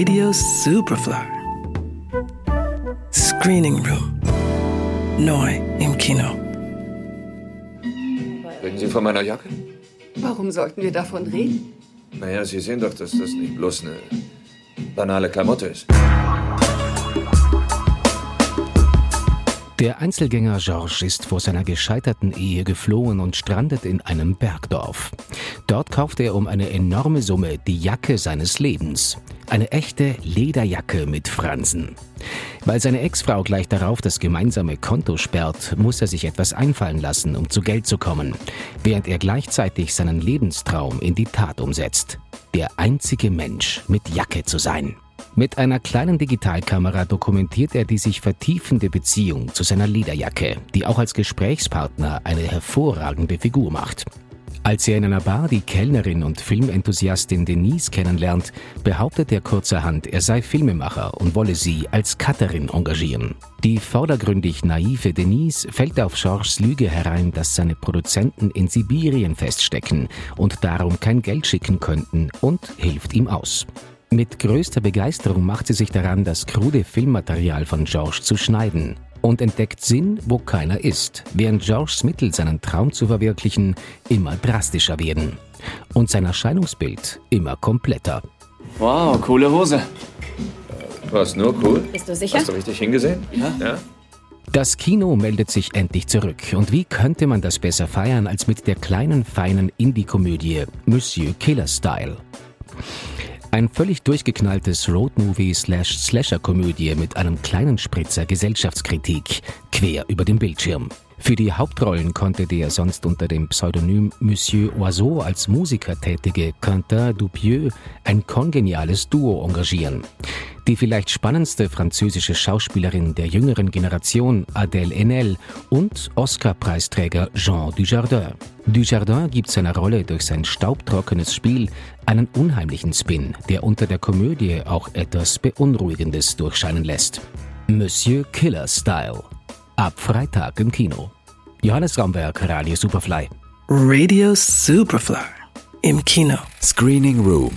Radio Superfly. Screening Room. Neu im Kino. Reden Sie von meiner Jacke? Warum sollten wir davon reden? Naja, Sie sehen doch, dass das nicht bloß eine banale Klamotte ist. Der Einzelgänger Georges ist vor seiner gescheiterten Ehe geflohen und strandet in einem Bergdorf. Dort kauft er um eine enorme Summe die Jacke seines Lebens. Eine echte Lederjacke mit Fransen. Weil seine Ex-Frau gleich darauf das gemeinsame Konto sperrt, muss er sich etwas einfallen lassen, um zu Geld zu kommen, während er gleichzeitig seinen Lebenstraum in die Tat umsetzt. Der einzige Mensch mit Jacke zu sein. Mit einer kleinen Digitalkamera dokumentiert er die sich vertiefende Beziehung zu seiner Lederjacke, die auch als Gesprächspartner eine hervorragende Figur macht. Als er in einer Bar die Kellnerin und Filmenthusiastin Denise kennenlernt, behauptet er kurzerhand, er sei Filmemacher und wolle sie als Cutterin engagieren. Die vordergründig naive Denise fällt auf Georges Lüge herein, dass seine Produzenten in Sibirien feststecken und darum kein Geld schicken könnten und hilft ihm aus. Mit größter Begeisterung macht sie sich daran, das krude Filmmaterial von George zu schneiden und entdeckt Sinn, wo keiner ist, während Georges Mittel, seinen Traum zu verwirklichen, immer drastischer werden und sein Erscheinungsbild immer kompletter. Wow, coole Hose. Was nur cool? Bist du sicher? Hast du richtig hingesehen? Ja. Ja? Das Kino meldet sich endlich zurück. Und wie könnte man das besser feiern als mit der kleinen, feinen Indie-Komödie Monsieur Killer Style? Ein völlig durchgeknalltes Roadmovie-Slash-Slasher-Komödie mit einem kleinen Spritzer Gesellschaftskritik quer über dem Bildschirm. Für die Hauptrollen konnte der sonst unter dem Pseudonym Monsieur Oiseau als Musiker tätige Quentin Dupieux ein kongeniales Duo engagieren. Die vielleicht spannendste französische Schauspielerin der jüngeren Generation, Adèle Haenel, und Oscar-Preisträger Jean Dujardin. Dujardin gibt seiner Rolle durch sein staubtrockenes Spiel einen unheimlichen Spin, der unter der Komödie auch etwas Beunruhigendes durchscheinen lässt. Monsieur Killer Style. Ab Freitag im Kino. Johannes Ramberg, Radio Superfly. Radio Superfly. Im Kino. Screening Room